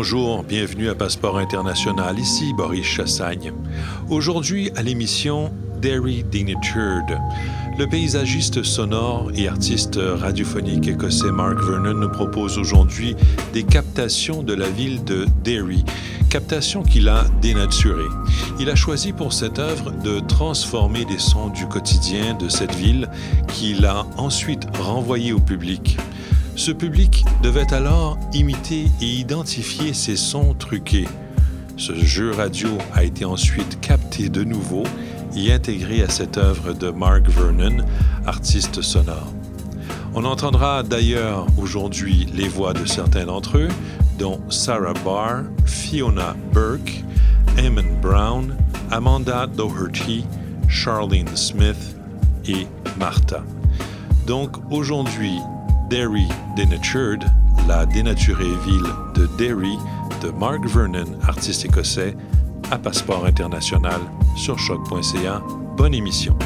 Bonjour, bienvenue à Passeport International, ici Boris Chassagne. Aujourd'hui à l'émission Derry Denatured. Le paysagiste sonore et artiste radiophonique écossais Mark Vernon nous propose aujourd'hui des captations de la ville de Derry, captations qu'il a dénaturées. Il a choisi pour cette œuvre de transformer les sons du quotidien de cette ville qu'il a ensuite renvoyé au public. Ce public devait alors imiter et identifier ces sons truqués. Ce jeu radio a été ensuite capté de nouveau et intégré à cette œuvre de Mark Vernon, artiste sonore. On entendra d'ailleurs aujourd'hui les voix de certains d'entre eux, dont Sarah Barr, Fiona Burke, Eamon Brown, Amanda Doherty, Charlene Smith et Martha. Donc aujourd'hui, Derry Denatured, la dénaturée ville de Derry de Mark Vernon, artiste écossais, à passeport international sur choc.ca. Bonne émission.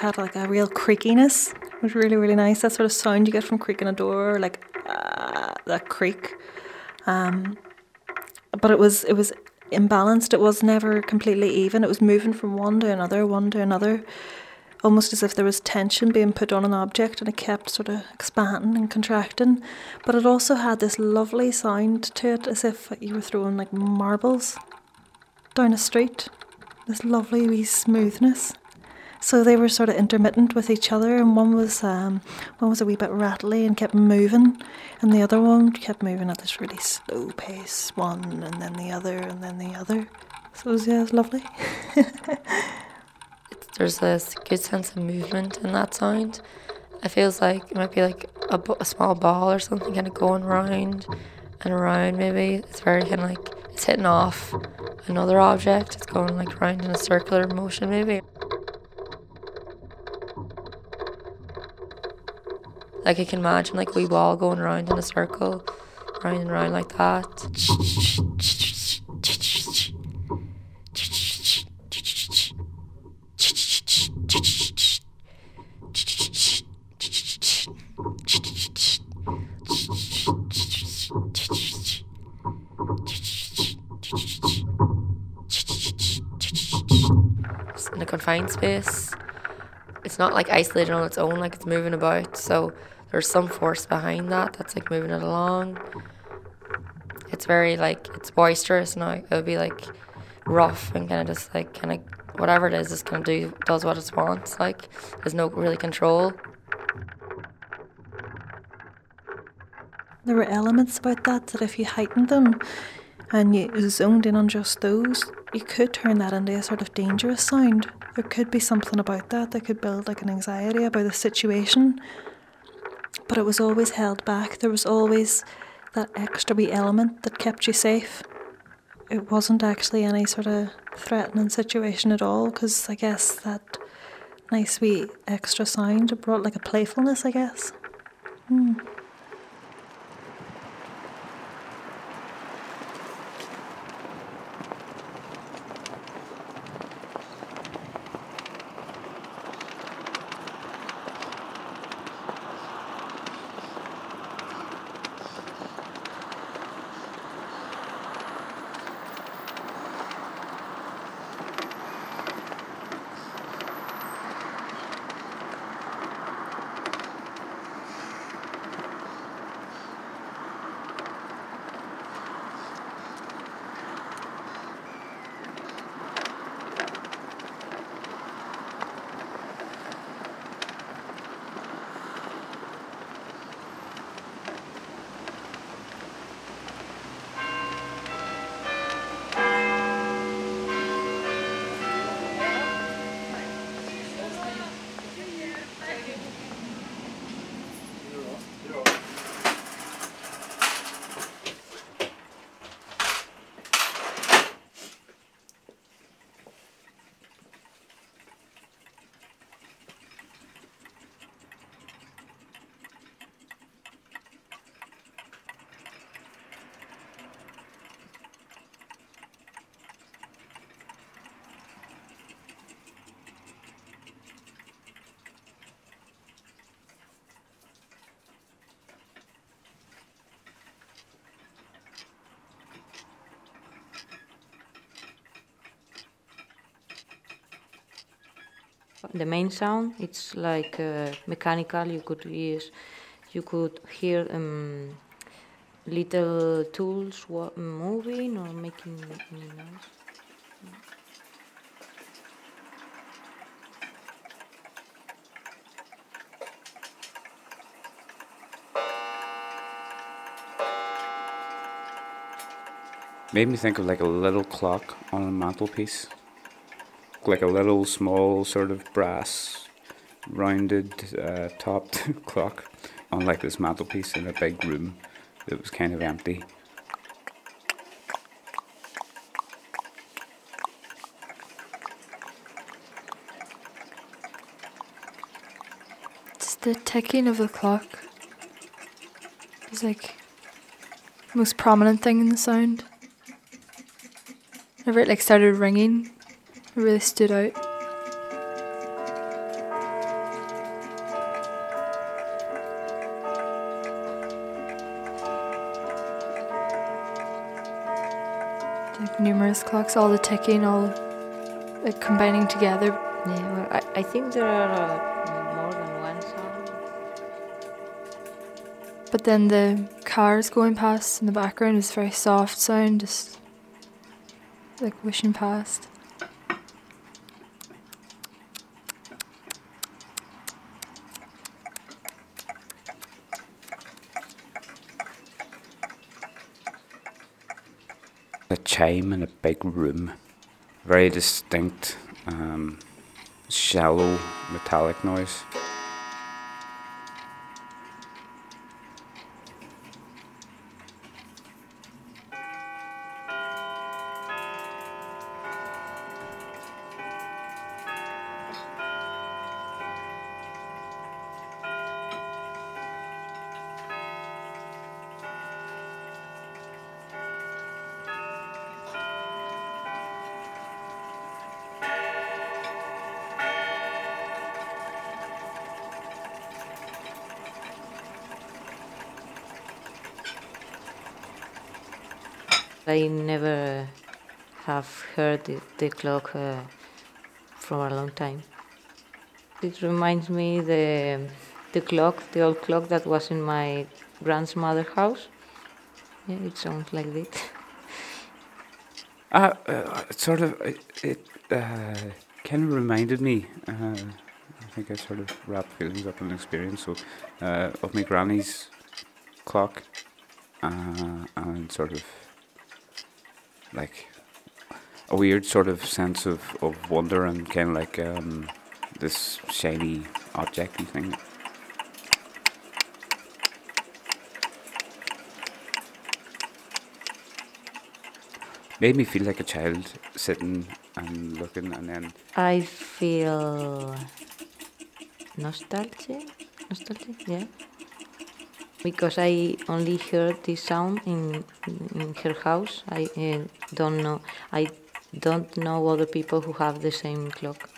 Had like a real creakiness. It was really, really nice. That sort of sound you get from creaking a door, like uh, that creak. Um, but it was it was imbalanced. It was never completely even. It was moving from one to another, one to another, almost as if there was tension being put on an object, and it kept sort of expanding and contracting. But it also had this lovely sound to it, as if you were throwing like marbles down a street. This lovely wee smoothness. So they were sort of intermittent with each other, and one was um, one was a wee bit rattly and kept moving, and the other one kept moving at this really slow pace. One, and then the other, and then the other. So it was, yeah, it was lovely. There's this good sense of movement in that sound. It feels like it might be like a, a small ball or something kind of going round and around. Maybe it's very kind of like it's hitting off another object. It's going like round in a circular motion, maybe. Like I can imagine like we wall going around in a circle, round and round like that. in a confined space. It's not like isolated on its own, like it's moving about. So there's some force behind that that's like moving it along. It's very like it's boisterous now. It would be like rough and kind of just like kind of whatever it is, just kind of do does what it wants. Like there's no really control. There were elements about that that if you heightened them and you zoned in on just those, you could turn that into a sort of dangerous sound. There could be something about that that could build like an anxiety about the situation but it was always held back. There was always that extra wee element that kept you safe. It wasn't actually any sort of threatening situation at all because I guess that nice wee extra sound brought like a playfulness, I guess. Hmm. The main sound, it's like uh, mechanical. You could you could hear um, little tools moving or making noise. Made me think of like a little clock on a mantelpiece. Like a little small sort of brass rounded uh, topped clock on like this mantelpiece in a big room that was kind of empty. It's the ticking of the clock. It's like the most prominent thing in the sound. Whenever it like started ringing, really stood out. Like numerous clocks, all the ticking, all like combining together. Yeah, well, I, I think there are uh, more than one sound. But then the cars going past in the background is very soft sound, just like wishing past. A chime in a big room, very distinct, um, shallow metallic noise. I never have heard the, the clock uh, for a long time. It reminds me the the clock, the old clock that was in my grandmother's house. Yeah, it sounds like this. Uh, uh, it sort of it, it uh, kind of reminded me. Uh, I think I sort of wrapped feelings up in experience so, uh, of my granny's clock, uh, and sort of like a weird sort of sense of, of wonder and kind of like um, this shiny objecty thing. Made me feel like a child sitting and looking, and then I feel nostalgia, nostalgia, yeah because I only heard this sound in in her house. I uh, don't know. I don't know other people who have the same clock.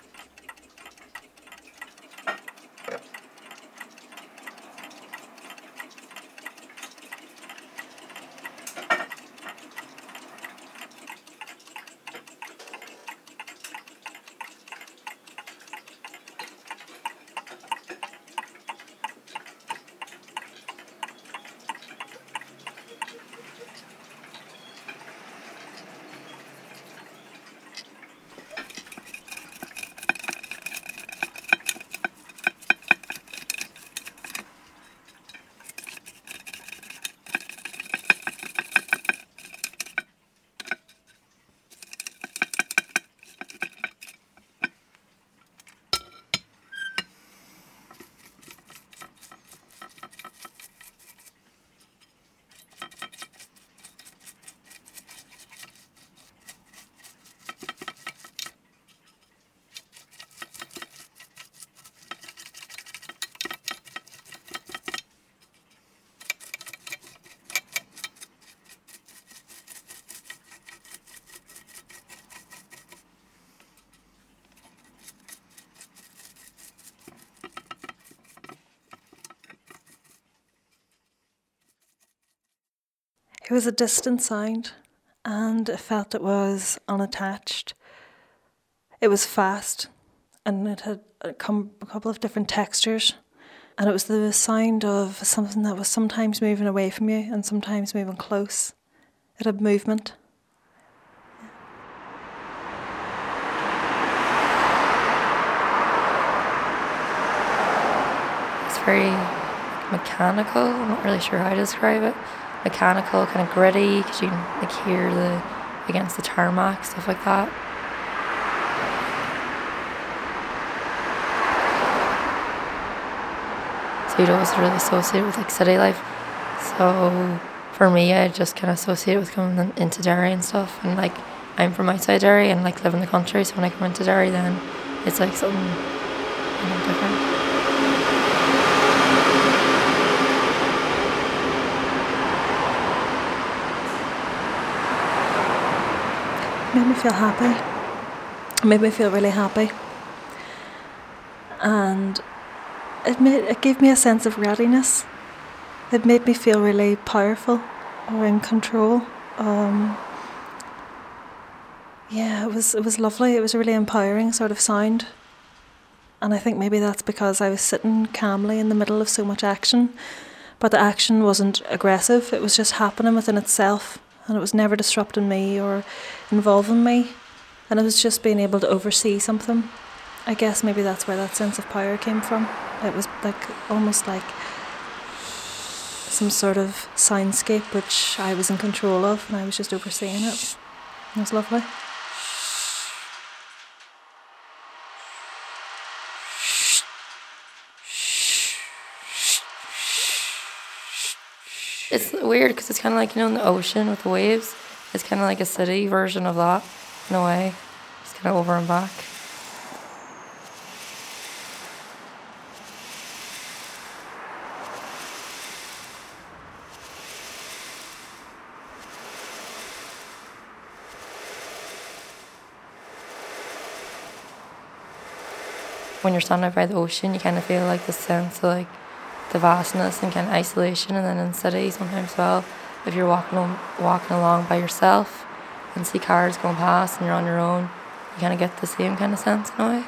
It was a distant sound, and I felt it was unattached. It was fast, and it had a, com- a couple of different textures. And it was the sound of something that was sometimes moving away from you and sometimes moving close. It had movement. It's very mechanical. I'm not really sure how to describe it. Mechanical, kind of gritty, because you can like hear the against the tarmac, stuff like that. So you'd always really associate with like city life. So for me, I just kind of associate with coming into Derry and stuff. And like I'm from outside Derry and like live in the country. So when I come into Derry, then it's like something you know, different. Made me feel happy. It made me feel really happy. And it made it gave me a sense of readiness. It made me feel really powerful or in control. Um, yeah, it was it was lovely. It was a really empowering sort of sound. And I think maybe that's because I was sitting calmly in the middle of so much action. But the action wasn't aggressive, it was just happening within itself and it was never disrupting me or involving me. And it was just being able to oversee something. I guess maybe that's where that sense of power came from. It was like almost like some sort of soundscape which I was in control of and I was just overseeing it. It was lovely. It's weird because it's kind of like, you know, in the ocean with the waves. It's kind of like a city version of that in a way. It's kind of over and back. When you're standing by the ocean, you kind of feel like the sense of like the vastness and kind of isolation. And then in city, sometimes well, if you're walking walking along by yourself and see cars going past and you're on your own, you kind of get the same kind of sense in a way.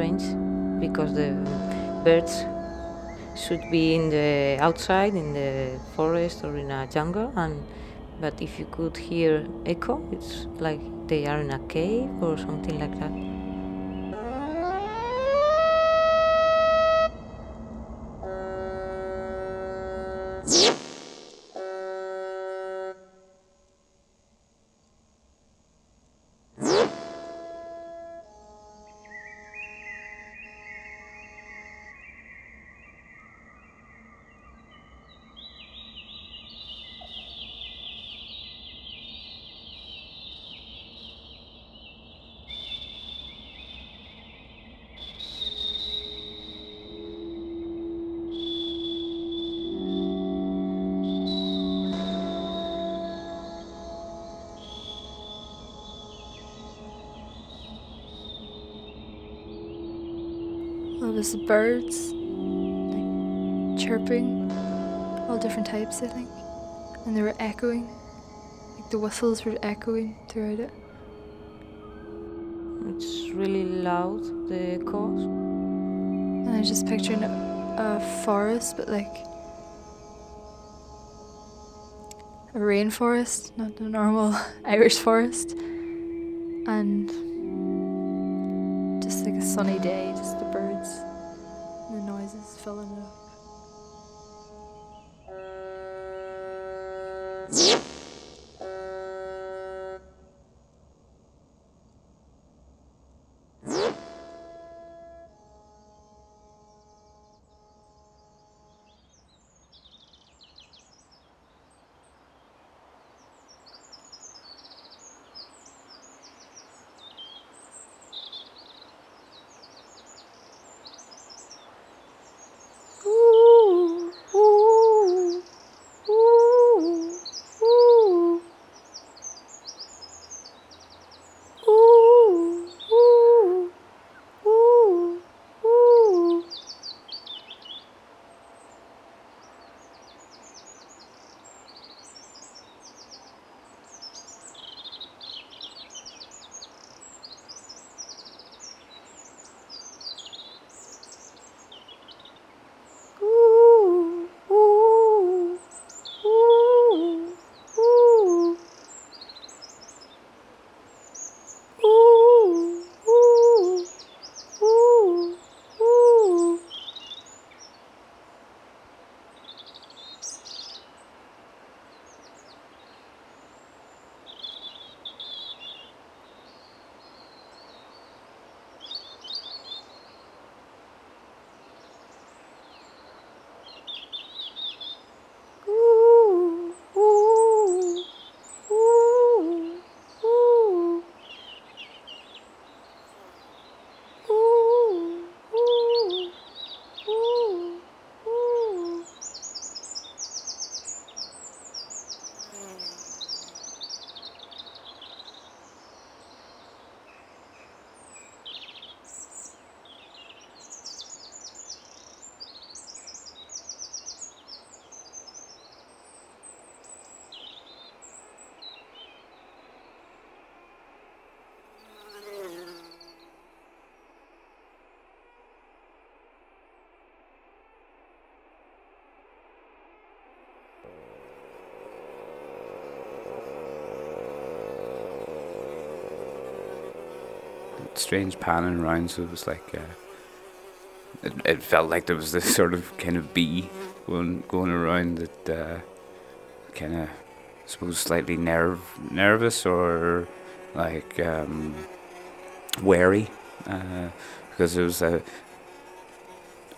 Strange because the birds should be in the outside in the forest or in a jungle and but if you could hear echo it's like they are in a cave or something like that there's birds, like chirping, all different types, I think. And they were echoing, like the whistles were echoing throughout it. it's really loud the echoes And I was just picturing a, a forest, but like a rainforest, not a normal Irish forest. And just like a sunny day, just the filling it up. Strange panning around, so it was like uh, it, it felt like there was this sort of kind of bee going going around that uh, kind of I suppose slightly nerve nervous or like um, wary uh, because it was uh,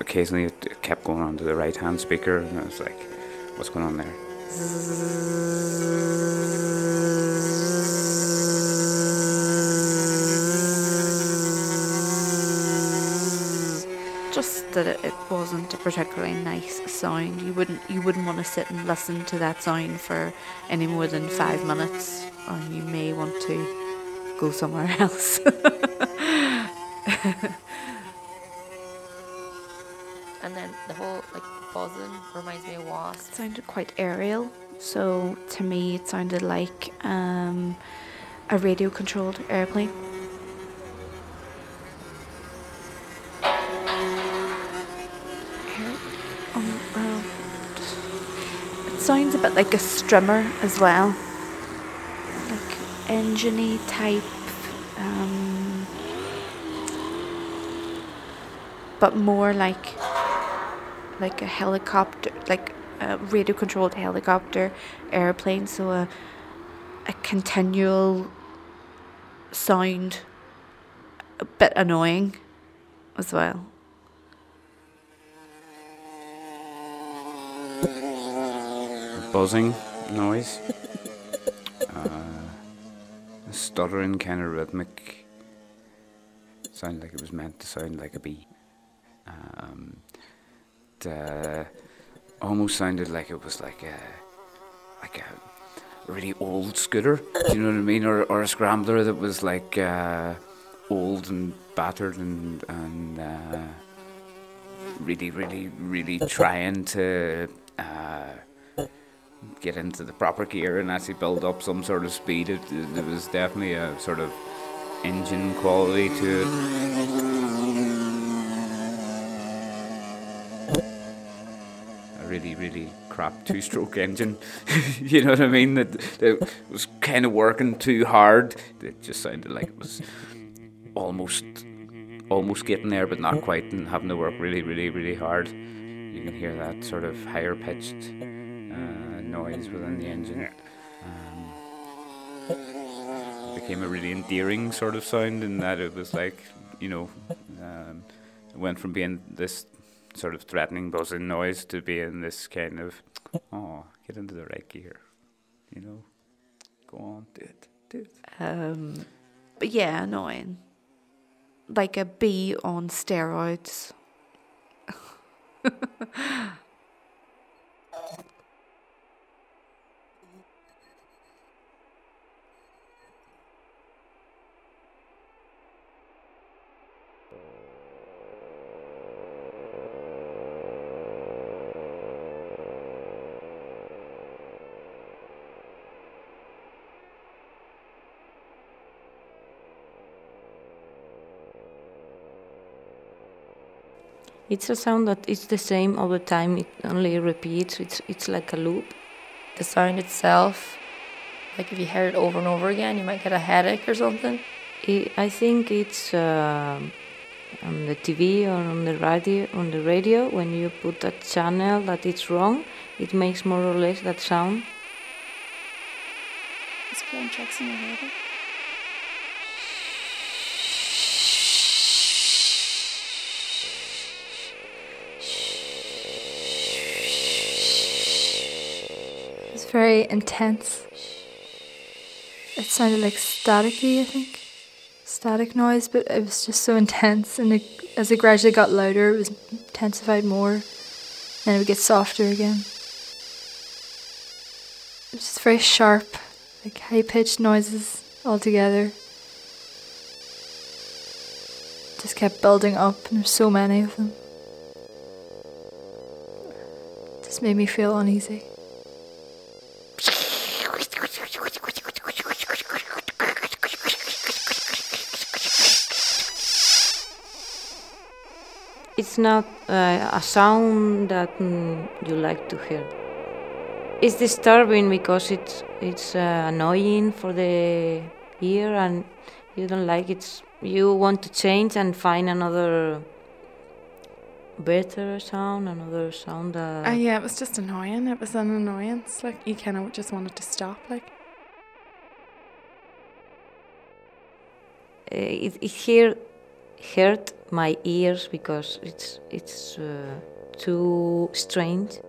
occasionally it, it kept going on to the right hand speaker and I was like what's going on there that it, it wasn't a particularly nice sound. You wouldn't you wouldn't want to sit and listen to that sound for any more than five minutes, or you may want to go somewhere else. And then the whole like buzzing reminds me of wasps. it wasps. sounded quite aerial, so to me it sounded like um, a radio controlled airplane. Sounds a bit like a strimmer as well. Like engine type. Um, but more like like a helicopter, like a radio controlled helicopter airplane. So a, a continual sound, a bit annoying as well. Buzzing noise, uh, a stuttering kind of rhythmic. Sounded like it was meant to sound like a bee. Um, the, almost sounded like it was like a like a really old scooter. Do you know what I mean? Or or a scrambler that was like uh, old and battered and and uh, really really really trying to. Uh, get into the proper gear and actually build up some sort of speed. It, it, there was definitely a sort of engine quality to it. A really, really crap two stroke engine. you know what I mean? That, that was kind of working too hard. It just sounded like it was almost almost getting there but not quite and having to work really, really, really hard. You can hear that sort of higher pitched uh, noise within the engine. Um, it became a really endearing sort of sound in that it was like, you know, um, it went from being this sort of threatening buzzing noise to being this kind of, oh, get into the right gear, you know, go on, do it, do it. Um, but yeah, annoying. Like a bee on steroids. It's a sound that is the same all the time. It only repeats. It's it's like a loop. The sound itself, like if you hear it over and over again, you might get a headache or something. I I think it's uh, on the TV or on the radio. On the radio, when you put that channel that it's wrong, it makes more or less that sound. It's playing tracks in your head. Very intense. It sounded like staticky, I think. Static noise, but it was just so intense. And it, as it gradually got louder, it was intensified more. And it would get softer again. It was just very sharp, like high pitched noises all together. Just kept building up, and there's so many of them. Just made me feel uneasy. It's not uh, a sound that mm, you like to hear. It's disturbing because it's it's uh, annoying for the ear and you don't like it. You want to change and find another better sound, another sound that. Uh, yeah, it was just annoying. It was an annoyance. Like you kind of just wanted to stop. Like uh, it, it here hurt my ears because it's it's uh, too strange.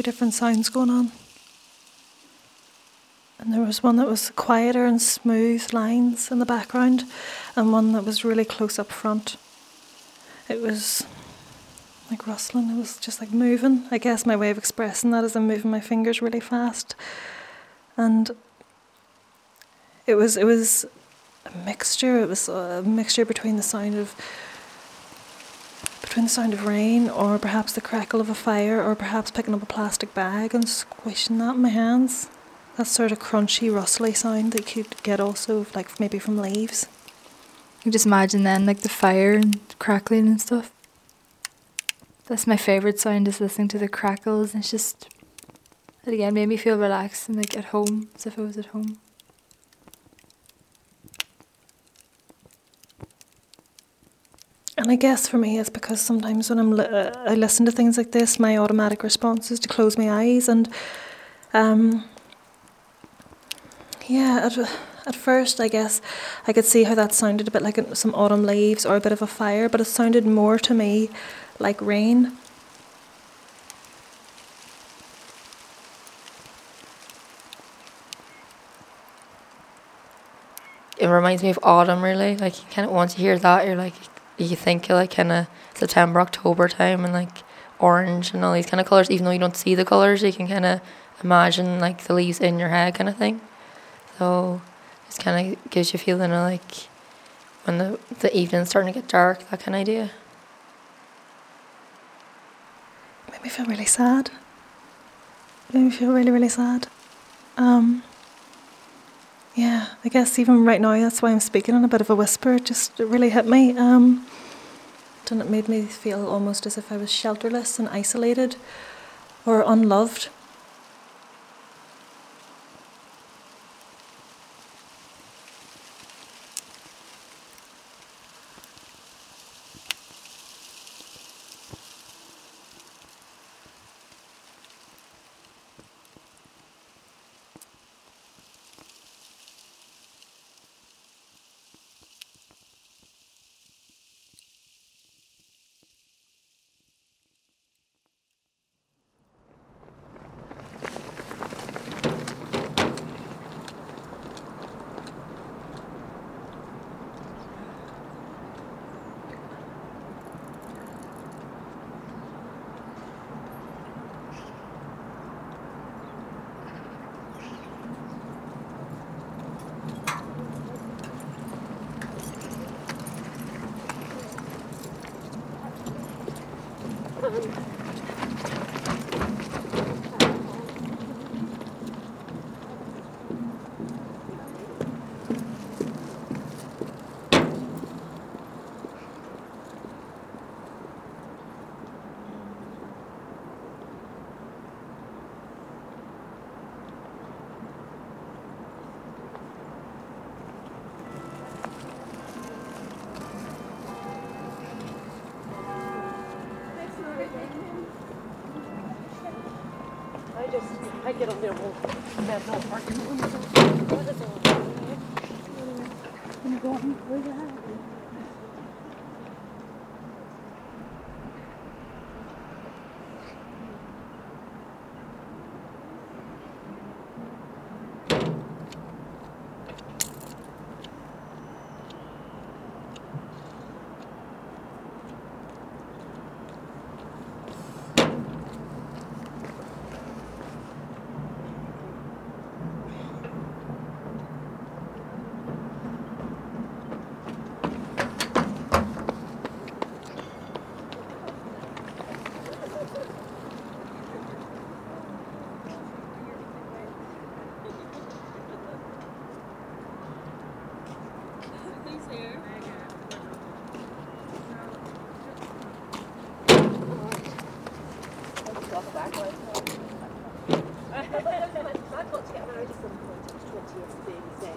Two different sounds going on. And there was one that was quieter and smooth lines in the background, and one that was really close up front. It was like rustling, it was just like moving. I guess my way of expressing that is I'm moving my fingers really fast. And it was it was a mixture, it was a mixture between the sound of between the sound of rain or perhaps the crackle of a fire or perhaps picking up a plastic bag and squishing that in my hands. That sort of crunchy, rustly sound that you could get also like maybe from leaves. You just imagine then like the fire and crackling and stuff. That's my favourite sound is listening to the crackles and it's just it again made me feel relaxed and like at home as if I was at home. And I guess for me, it's because sometimes when I'm li- uh, I listen to things like this, my automatic response is to close my eyes, and um, yeah, at, at first I guess I could see how that sounded a bit like some autumn leaves or a bit of a fire, but it sounded more to me like rain. It reminds me of autumn, really. Like, you kind of once you hear that, you're like, you think like kind of September, October time, and like orange and all these kind of colors. Even though you don't see the colors, you can kind of imagine like the leaves in your head, kind of thing. So it kind of gives you a feeling of like when the the evening's starting to get dark, that kind of idea. made me feel really sad. made me feel really, really sad. Um, yeah, I guess even right now, that's why I'm speaking in a bit of a whisper. It just it really hit me. Um, and it made me feel almost as if I was shelterless and isolated or unloved. I get on there, well, there's no parking.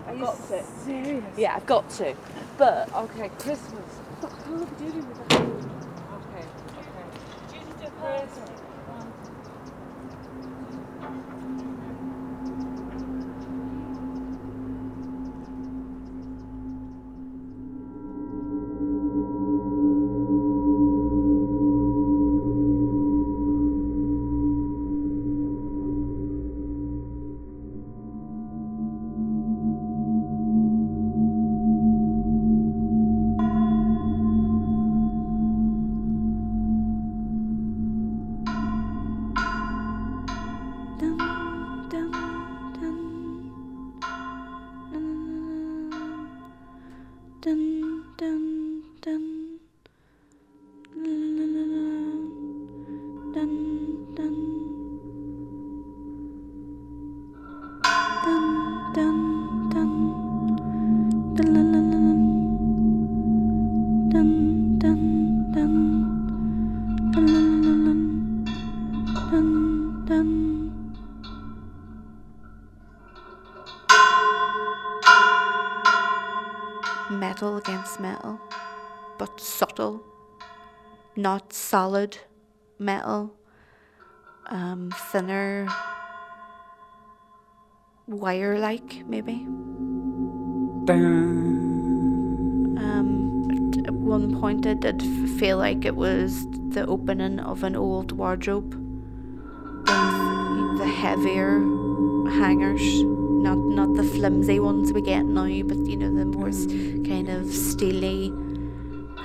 I've got to. Serious? Yeah, I've got to. But okay, Christmas. What Duty with not solid metal, um, thinner, wire like maybe. Um, at- one point, I did feel like it was the opening of an old wardrobe the heavier hangers, not not the flimsy ones we get now, but you know the more kind of steely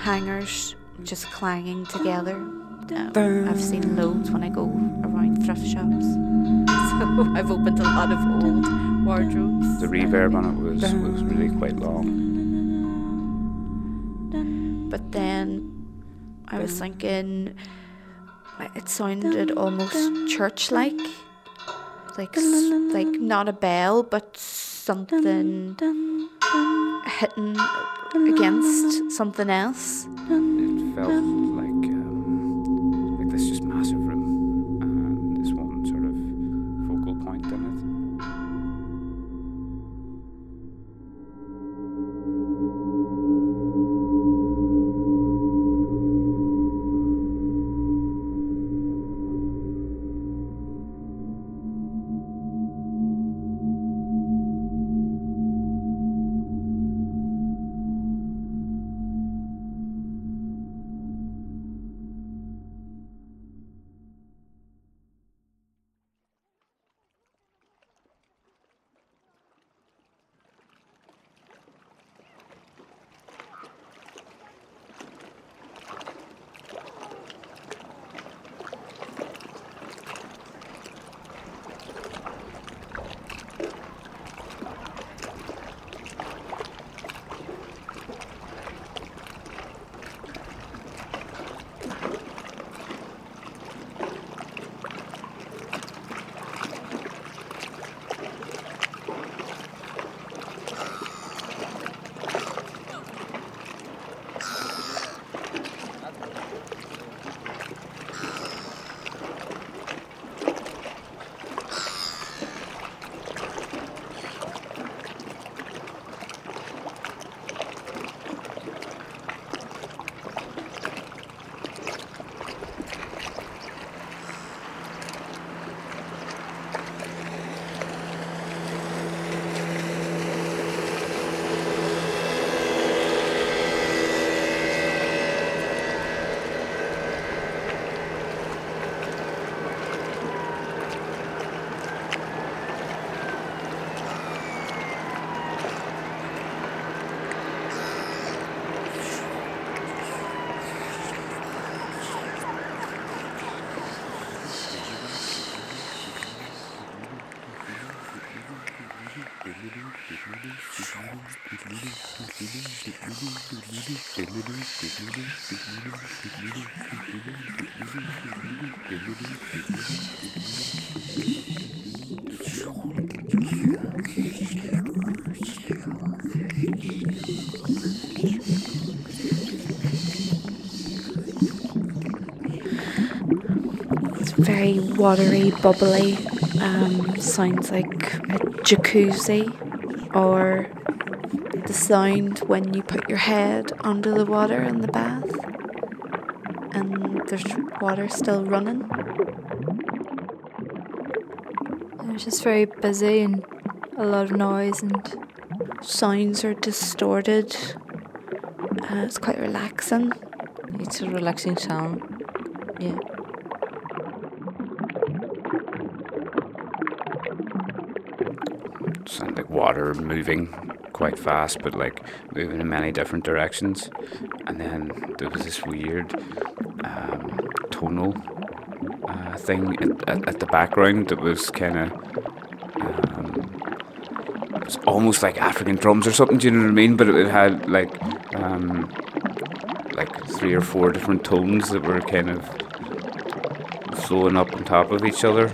hangers just clanging together. Um, I've seen loads when I go around thrift shops, so I've opened a lot of old wardrobes. The reverb on it was, was really quite long. But then I was thinking uh, it sounded almost church-like, like like not a bell, but something hitting against something else. It felt It's very watery, bubbly. Um, sounds like a jacuzzi or sound when you put your head under the water in the bath and there's water still running. It was just very busy and a lot of noise and Sounds are distorted. Uh, it's quite relaxing. It's a relaxing sound. Yeah. sound like water moving quite fast, but like moving in many different directions. And then there was this weird um, tonal uh, thing at, at, at the background that was kind of um, it was almost like African drums or something. Do you know what I mean? But it, it had like um, like three or four different tones that were kind of flowing up on top of each other.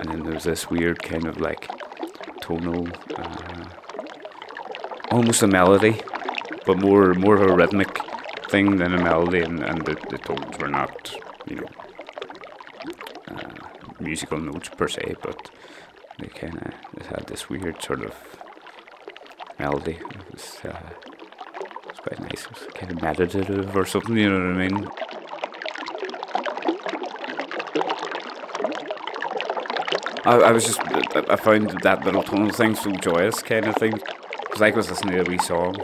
and then there's this weird kind of like tonal, uh, almost a melody, but more more of a rhythmic thing than a melody, and, and the, the tones were not, you know, uh, musical notes per se, but they kind of had this weird sort of melody. It was, uh, it was quite nice. It was kind of meditative or something, you know what I mean? I, I was just, I found that little tonal thing so joyous, kind of thing. Like I was listening to a wee song.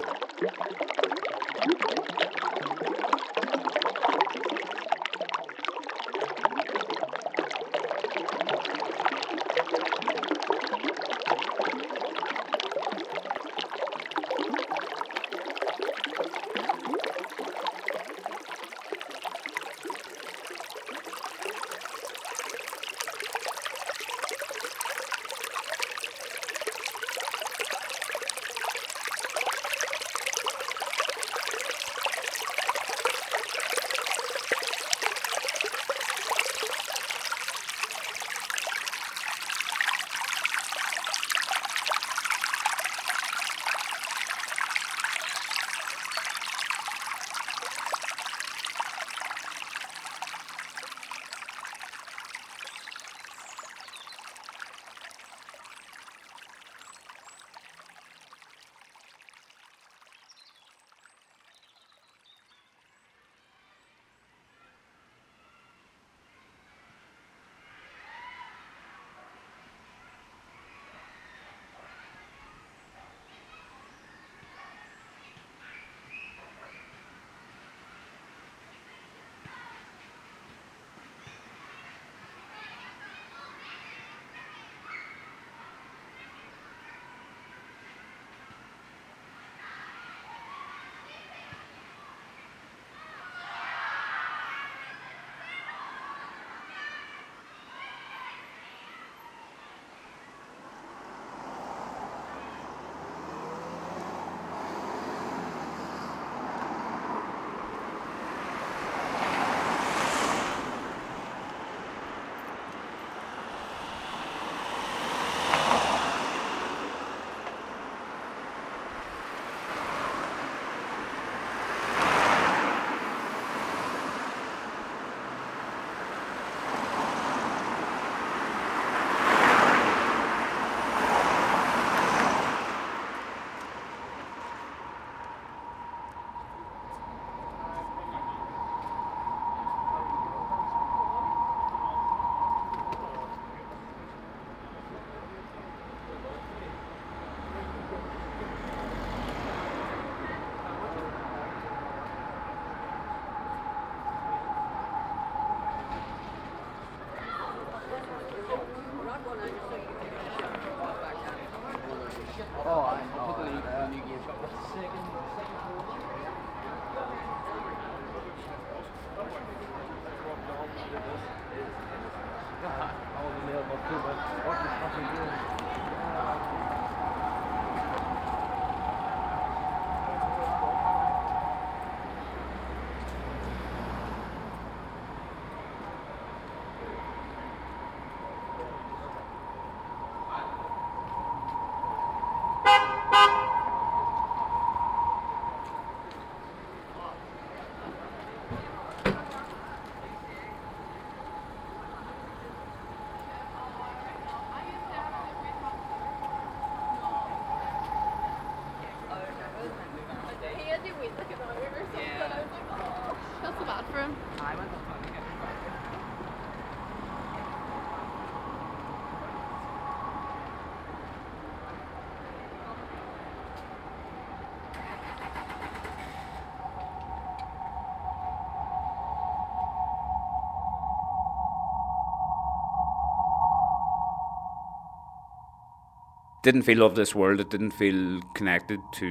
Didn't feel of this world. It didn't feel connected to.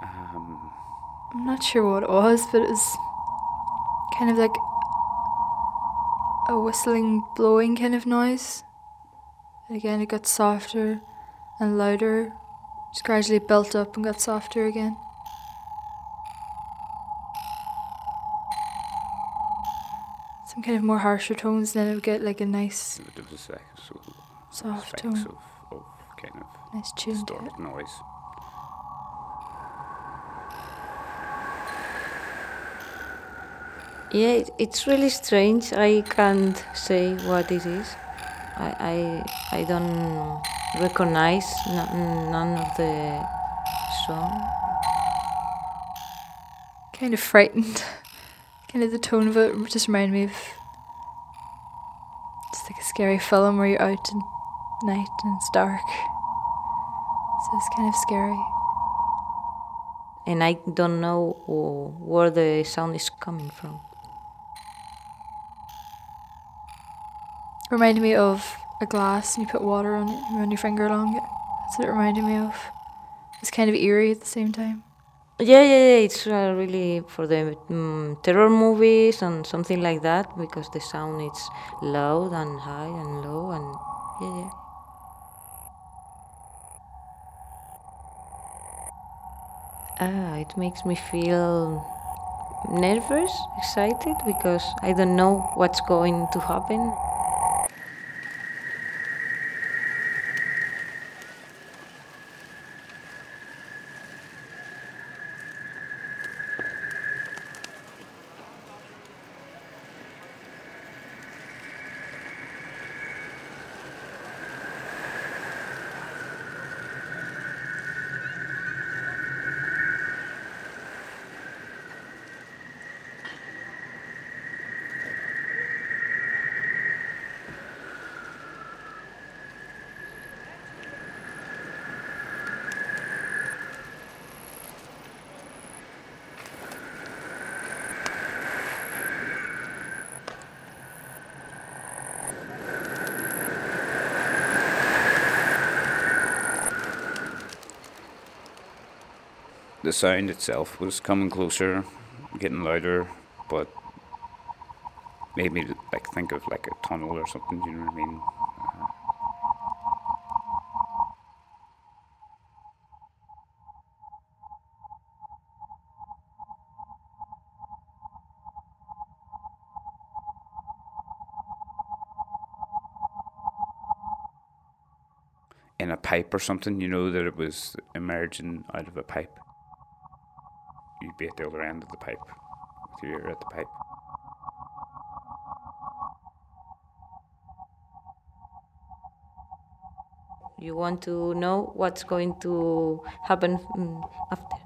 Um, I'm not sure what it was, but it was kind of like a whistling, blowing kind of noise. And again, it got softer and louder, just gradually built up and got softer again. Some kind of more harsher tones, then it would get like a nice, there was like so soft specks tone, of, of kind of nice tune distorted noise. Yeah, it, it's really strange. I can't say what it is. I I, I don't recognize n- none of the song. Kind of frightened. kind of the tone of it just reminded me of just like a scary film where you're out at night and it's dark. So it's kind of scary. And I don't know where the sound is coming from. reminded me of a glass and you put water on it and run your finger along it. That's what it reminded me of. It's kind of eerie at the same time. Yeah, yeah, yeah. It's uh, really for the um, terror movies and something like that because the sound is loud and high and low and yeah, yeah. Ah, it makes me feel nervous, excited because I don't know what's going to happen. Sound itself was coming closer, getting louder, but made me like think of like a tunnel or something. You know what I mean? Uh, in a pipe or something, you know that it was emerging out of a pipe. You'd be at the other end of the pipe with your at the pipe. You want to know what's going to happen mm, after.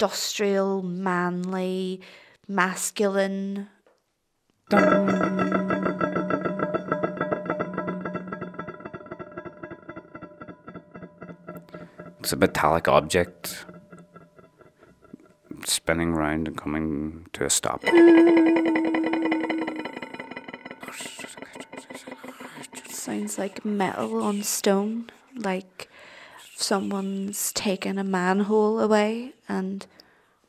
Industrial, manly, masculine. Mm. It's a metallic object spinning round and coming to a stop. Sounds like metal on stone, like someone's taken a manhole away and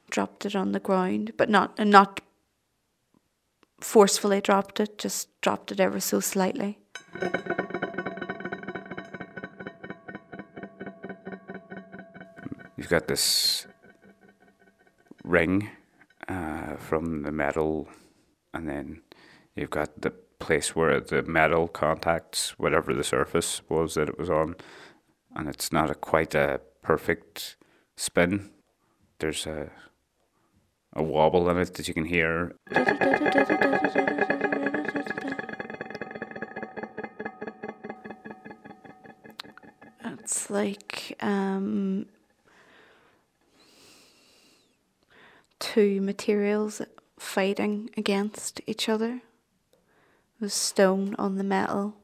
dropped it on the ground, but not and not forcefully dropped it, just dropped it ever so slightly. You've got this ring uh, from the metal, and then you've got the place where the metal contacts whatever the surface was that it was on, and it's not a quite a perfect spin. There's a a wobble in it that you can hear. It's like um, two materials fighting against each other. The stone on the metal.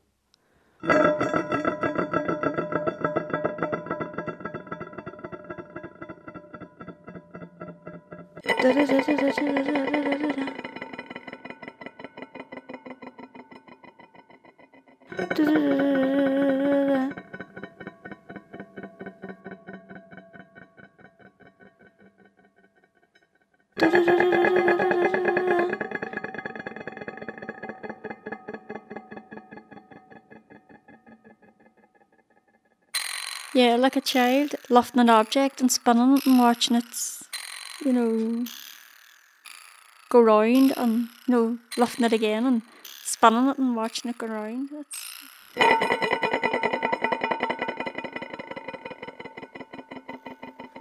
Yeah, like a child lifting an object and spinning it and watching it, you know, go round and you know lifting it again and spinning it and watching it go round.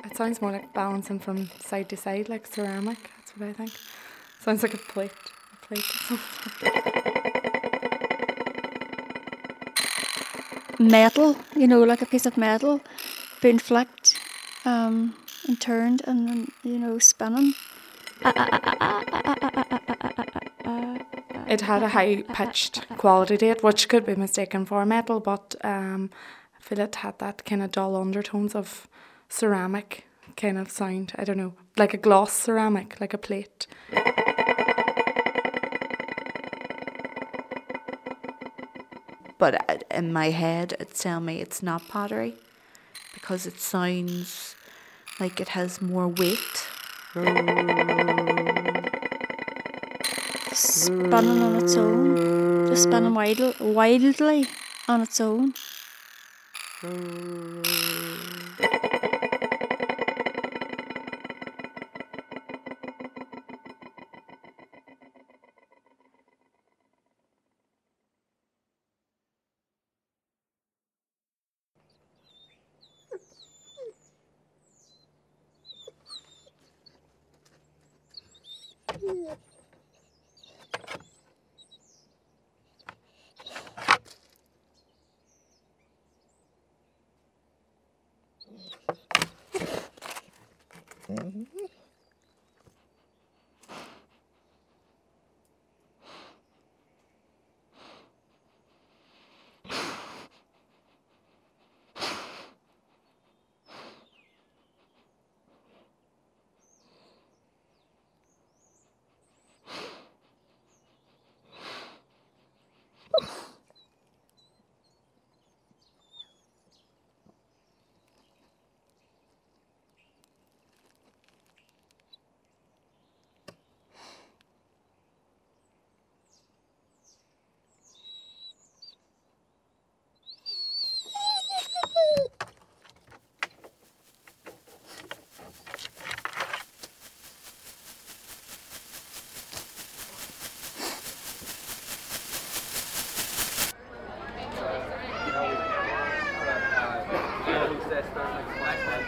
It sounds more like balancing from side to side, like ceramic. That's what I think. Sounds like a plate. A plate or something. metal, you know, like a piece of metal being flicked um, and turned and then, you know, spinning. It had a high pitched quality to it, which could be mistaken for metal, but um, I feel it had that kind of dull undertones of ceramic kind of sound. I don't know, like a gloss ceramic, like a plate. But uh, in my head, it's telling me it's not pottery because it sounds like it has more weight. Spinning on its own. Just spinning wild, wildly on its own. start like flashbacks.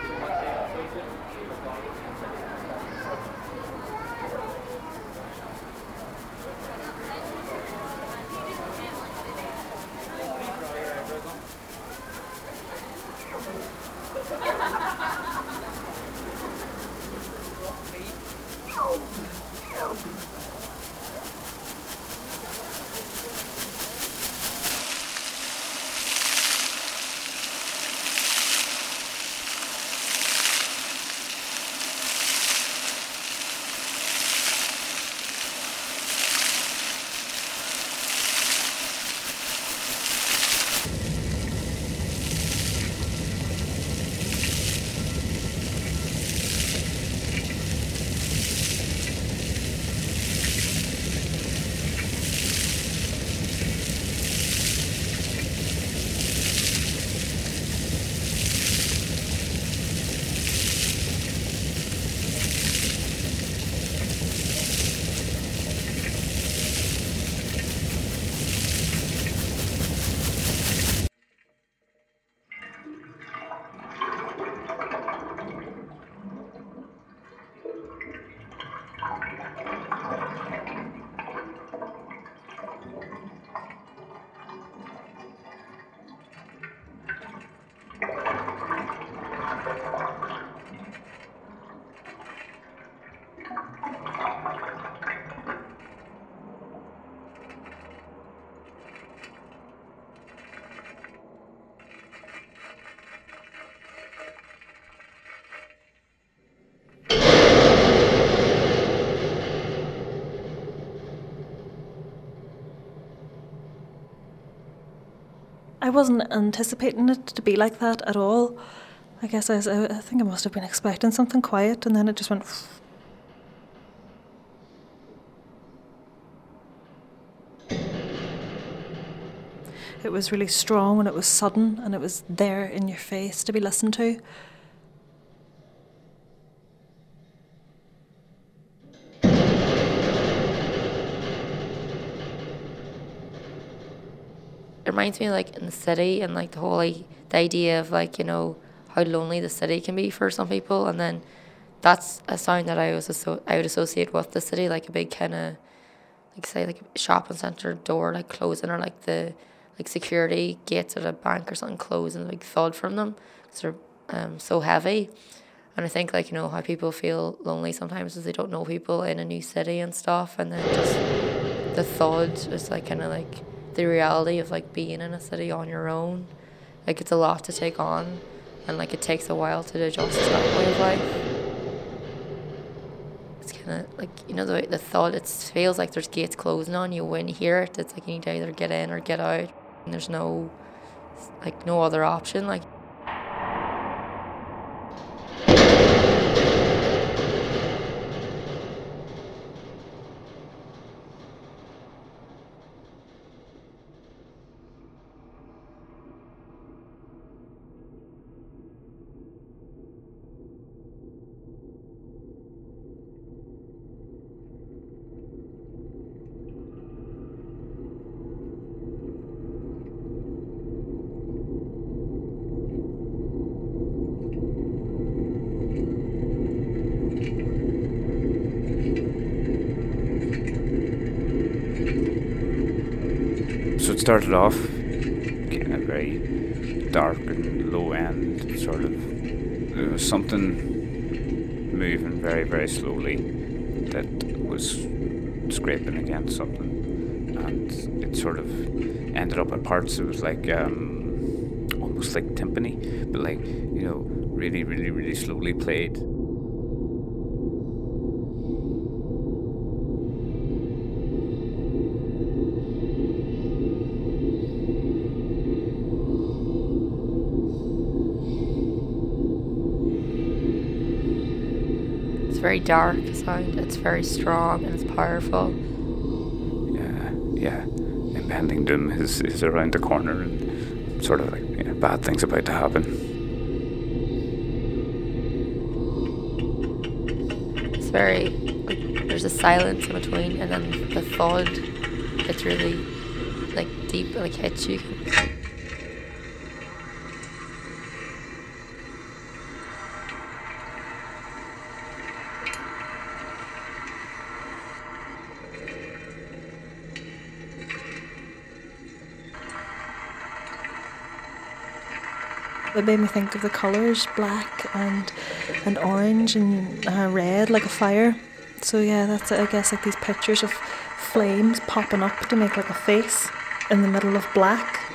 Wasn't anticipating it to be like that at all. I guess I, was, I think I must have been expecting something quiet, and then it just went. It was really strong and it was sudden and it was there in your face to be listened to. It reminds me like in the city and like the whole like, the idea of like you know how lonely the city can be for some people. And then that's a sound that I was asso- I would associate with the city like a big kind of like say like a shopping center door like closing or like the like security gates at a bank or something closing like thud from them. Because they're um, so heavy. And I think like you know how people feel lonely sometimes is they don't know people in a new city and stuff. And then just the thud is like kind of like the reality of like being in a city on your own. Like it's a lot to take on and like it takes a while to adjust to that way of life. It's kind of like you know the the thought it feels like there's gates closing on you when you hear it. It's like you need to either get in or get out and there's no like no other option. Like started off getting a very dark and low end sort of. There was something moving very, very slowly that was scraping against something, and it sort of ended up at parts. It was like um, almost like timpani, but like you know, really, really, really slowly played. Very dark sound it's very strong and it's powerful Yeah, yeah. Impending doom is, is around the corner, and sort of like yeah, bad things about to happen. it's very there's a silence in between and then the thud it's really like deep like hits you It made me think of the colours black and and orange and uh, red like a fire. So yeah, that's. I guess like these pictures of flames popping up to make like a face in the middle of black.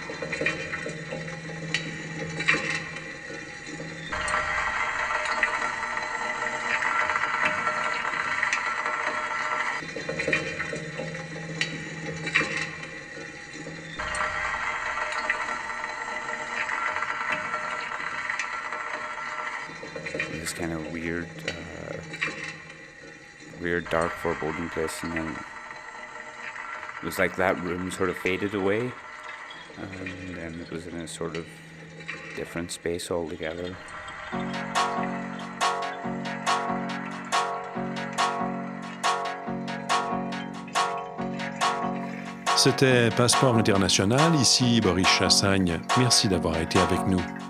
Foreboding place, and then it was like that room sort of faded away, and then it was in a sort of different space altogether. C'était Passeport international, ici Boris Chassagne. Merci d'avoir été avec nous.